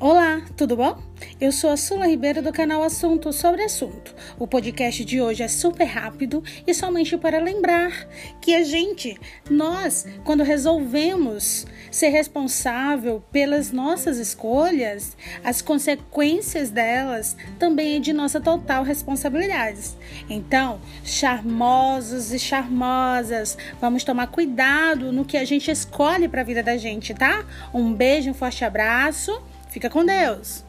Olá, tudo bom? Eu sou a Sula Ribeiro do canal Assunto sobre Assunto. O podcast de hoje é super rápido e somente para lembrar que a gente, nós, quando resolvemos ser responsável pelas nossas escolhas, as consequências delas também é de nossa total responsabilidade. Então, charmosos e charmosas, vamos tomar cuidado no que a gente escolhe para a vida da gente, tá? Um beijo, um forte abraço. Fica com Deus!